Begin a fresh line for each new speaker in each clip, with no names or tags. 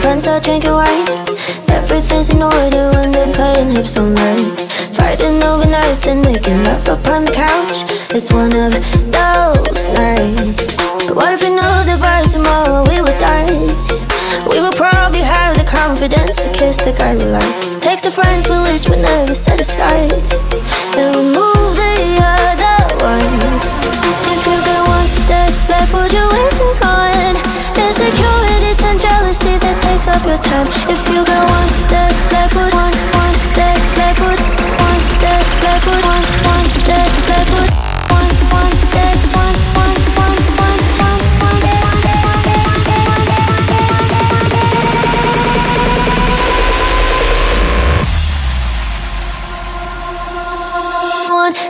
friends are drinking wine. Everything's in order when they're playing hips don't lie. Fighting over nothing, making love up on the couch. It's one of those nights. But what if we knew that by tomorrow we would die? We would probably have the confidence to kiss the guy we like. Takes the friends we wish we never set aside. And remove the up your time. If you got one day left, would one, one day left, would one day left, would one, one day left, would one, one day, one, one, one, one, one, one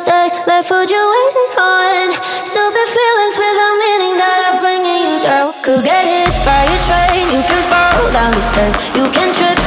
day, left, would you waste it on? Stupid feelings without meaning that are bringing you down. Could get hit understands. You can trip.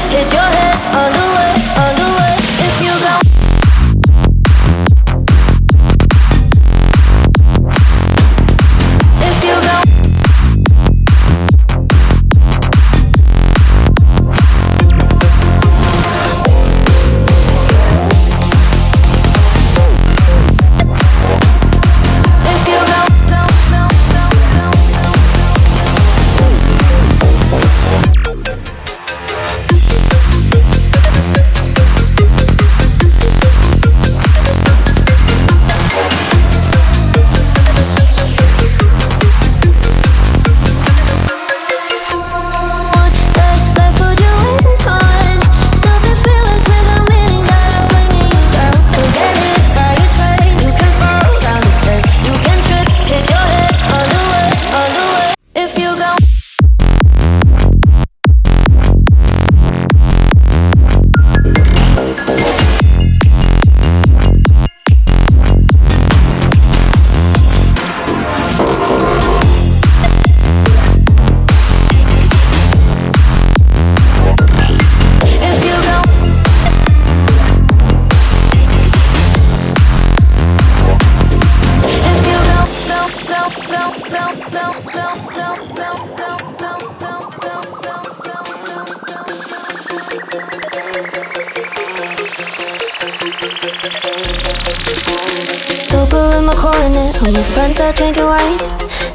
Sober in my corner, all my friends are drinking wine.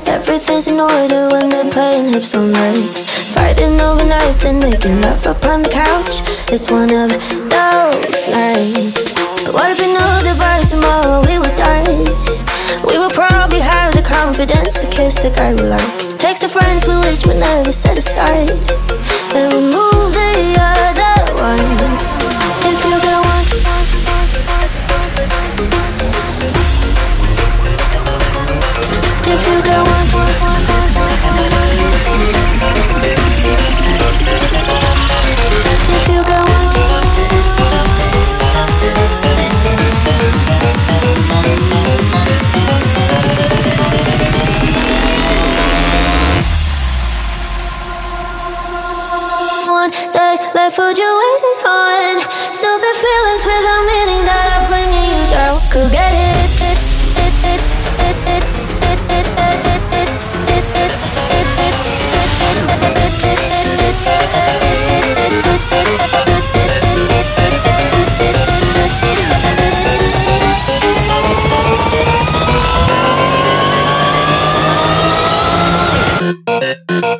Everything's in order when they're playing hips don't lie. Fighting over nothing, making love up on the couch. It's one of those nights. But what if we knew that by tomorrow we would die? We would probably have the confidence to kiss the guy we like. Text the friends we wish we never set aside. the one for Thank you.